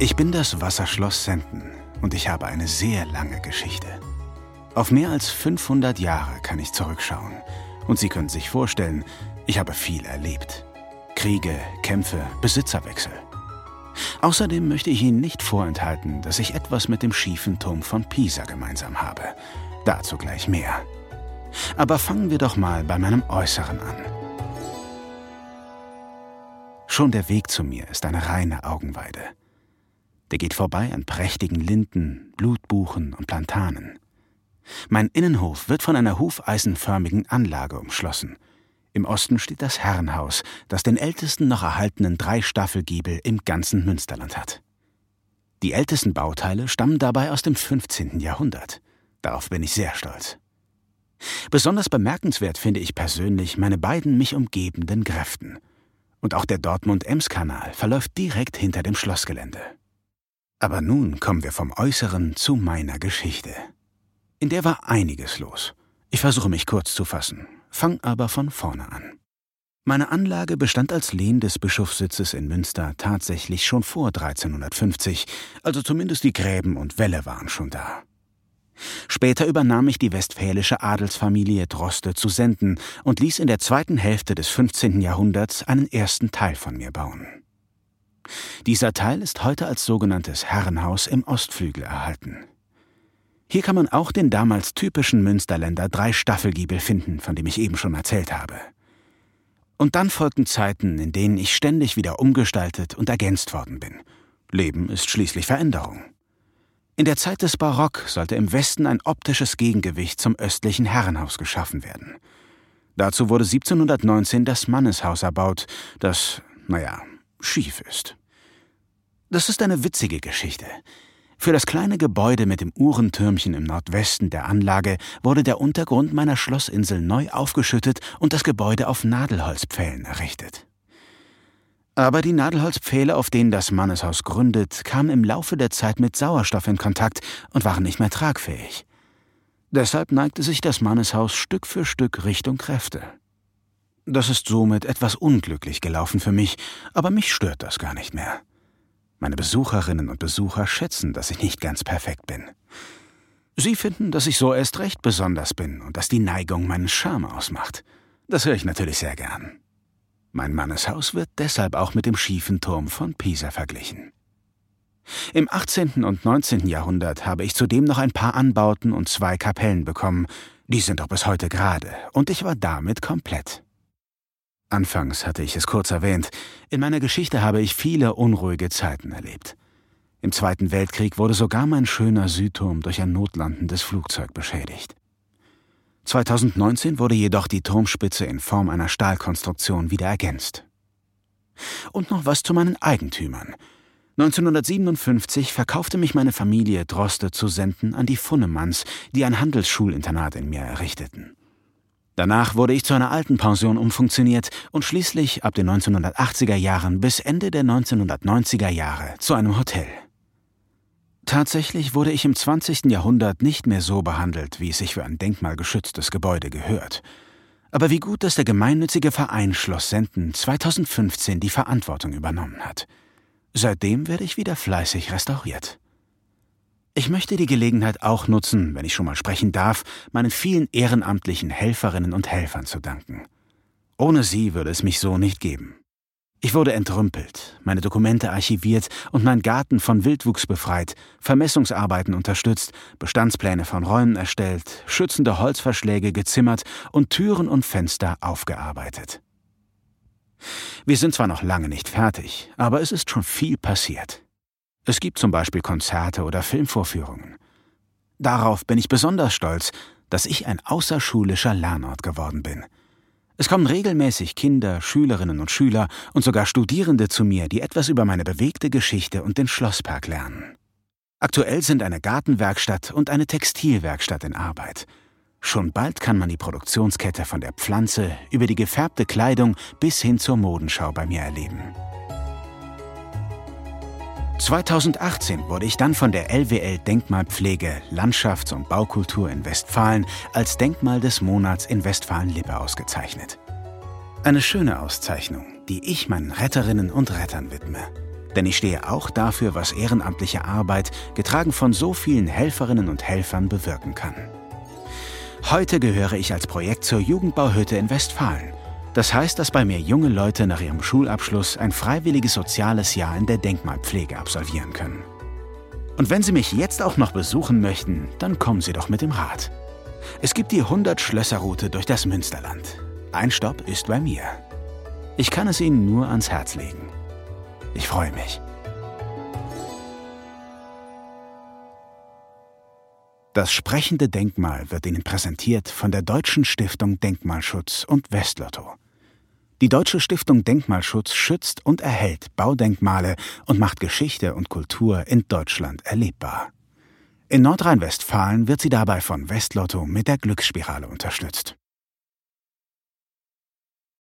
Ich bin das Wasserschloss Senden und ich habe eine sehr lange Geschichte. Auf mehr als 500 Jahre kann ich zurückschauen. Und Sie können sich vorstellen, ich habe viel erlebt. Kriege, Kämpfe, Besitzerwechsel. Außerdem möchte ich Ihnen nicht vorenthalten, dass ich etwas mit dem schiefen Turm von Pisa gemeinsam habe. Dazu gleich mehr. Aber fangen wir doch mal bei meinem Äußeren an. Schon der Weg zu mir ist eine reine Augenweide. Der geht vorbei an prächtigen Linden, Blutbuchen und Plantanen. Mein Innenhof wird von einer hufeisenförmigen Anlage umschlossen. Im Osten steht das Herrenhaus, das den ältesten noch erhaltenen Drei-Staffelgiebel im ganzen Münsterland hat. Die ältesten Bauteile stammen dabei aus dem 15. Jahrhundert. Darauf bin ich sehr stolz. Besonders bemerkenswert finde ich persönlich meine beiden mich umgebenden Gräften. Und auch der Dortmund-Ems-Kanal verläuft direkt hinter dem Schlossgelände. Aber nun kommen wir vom Äußeren zu meiner Geschichte. In der war einiges los. Ich versuche mich kurz zu fassen, fang aber von vorne an. Meine Anlage bestand als Lehn des Bischofssitzes in Münster tatsächlich schon vor 1350, also zumindest die Gräben und Wälle waren schon da. Später übernahm ich die westfälische Adelsfamilie Droste zu Senden und ließ in der zweiten Hälfte des 15. Jahrhunderts einen ersten Teil von mir bauen. Dieser Teil ist heute als sogenanntes Herrenhaus im Ostflügel erhalten. Hier kann man auch den damals typischen Münsterländer Drei-Staffelgiebel finden, von dem ich eben schon erzählt habe. Und dann folgten Zeiten, in denen ich ständig wieder umgestaltet und ergänzt worden bin. Leben ist schließlich Veränderung. In der Zeit des Barock sollte im Westen ein optisches Gegengewicht zum östlichen Herrenhaus geschaffen werden. Dazu wurde 1719 das Manneshaus erbaut, das, naja, schief ist. Das ist eine witzige Geschichte. Für das kleine Gebäude mit dem Uhrentürmchen im Nordwesten der Anlage wurde der Untergrund meiner Schlossinsel neu aufgeschüttet und das Gebäude auf Nadelholzpfählen errichtet. Aber die Nadelholzpfähle, auf denen das Manneshaus gründet, kamen im Laufe der Zeit mit Sauerstoff in Kontakt und waren nicht mehr tragfähig. Deshalb neigte sich das Manneshaus Stück für Stück Richtung Kräfte. Das ist somit etwas unglücklich gelaufen für mich, aber mich stört das gar nicht mehr. Meine Besucherinnen und Besucher schätzen, dass ich nicht ganz perfekt bin. Sie finden, dass ich so erst recht besonders bin und dass die Neigung meinen Charme ausmacht. Das höre ich natürlich sehr gern. Mein Manneshaus wird deshalb auch mit dem schiefen Turm von Pisa verglichen. Im 18. und 19. Jahrhundert habe ich zudem noch ein paar Anbauten und zwei Kapellen bekommen, die sind auch bis heute gerade, und ich war damit komplett. Anfangs hatte ich es kurz erwähnt, in meiner Geschichte habe ich viele unruhige Zeiten erlebt. Im Zweiten Weltkrieg wurde sogar mein schöner Südturm durch ein notlandendes Flugzeug beschädigt. 2019 wurde jedoch die Turmspitze in Form einer Stahlkonstruktion wieder ergänzt. Und noch was zu meinen Eigentümern. 1957 verkaufte mich meine Familie Droste zu Senden an die Funnemanns, die ein Handelsschulinternat in mir errichteten. Danach wurde ich zu einer Altenpension umfunktioniert und schließlich ab den 1980er Jahren bis Ende der 1990er Jahre zu einem Hotel. Tatsächlich wurde ich im 20. Jahrhundert nicht mehr so behandelt, wie es sich für ein denkmalgeschütztes Gebäude gehört. Aber wie gut, dass der gemeinnützige Verein Schloss Senden 2015 die Verantwortung übernommen hat. Seitdem werde ich wieder fleißig restauriert. Ich möchte die Gelegenheit auch nutzen, wenn ich schon mal sprechen darf, meinen vielen ehrenamtlichen Helferinnen und Helfern zu danken. Ohne sie würde es mich so nicht geben. Ich wurde entrümpelt, meine Dokumente archiviert und mein Garten von Wildwuchs befreit, Vermessungsarbeiten unterstützt, Bestandspläne von Räumen erstellt, schützende Holzverschläge gezimmert und Türen und Fenster aufgearbeitet. Wir sind zwar noch lange nicht fertig, aber es ist schon viel passiert. Es gibt zum Beispiel Konzerte oder Filmvorführungen. Darauf bin ich besonders stolz, dass ich ein außerschulischer Lernort geworden bin. Es kommen regelmäßig Kinder, Schülerinnen und Schüler und sogar Studierende zu mir, die etwas über meine bewegte Geschichte und den Schlosspark lernen. Aktuell sind eine Gartenwerkstatt und eine Textilwerkstatt in Arbeit. Schon bald kann man die Produktionskette von der Pflanze über die gefärbte Kleidung bis hin zur Modenschau bei mir erleben. 2018 wurde ich dann von der LWL Denkmalpflege, Landschafts- und Baukultur in Westfalen als Denkmal des Monats in Westfalen-Lippe ausgezeichnet. Eine schöne Auszeichnung, die ich meinen Retterinnen und Rettern widme. Denn ich stehe auch dafür, was ehrenamtliche Arbeit, getragen von so vielen Helferinnen und Helfern, bewirken kann. Heute gehöre ich als Projekt zur Jugendbauhütte in Westfalen. Das heißt, dass bei mir junge Leute nach ihrem Schulabschluss ein freiwilliges soziales Jahr in der Denkmalpflege absolvieren können. Und wenn Sie mich jetzt auch noch besuchen möchten, dann kommen Sie doch mit dem Rad. Es gibt die 100-Schlösser-Route durch das Münsterland. Ein Stopp ist bei mir. Ich kann es Ihnen nur ans Herz legen. Ich freue mich. Das sprechende Denkmal wird Ihnen präsentiert von der Deutschen Stiftung Denkmalschutz und Westlotto. Die Deutsche Stiftung Denkmalschutz schützt und erhält Baudenkmale und macht Geschichte und Kultur in Deutschland erlebbar. In Nordrhein-Westfalen wird sie dabei von Westlotto mit der Glücksspirale unterstützt.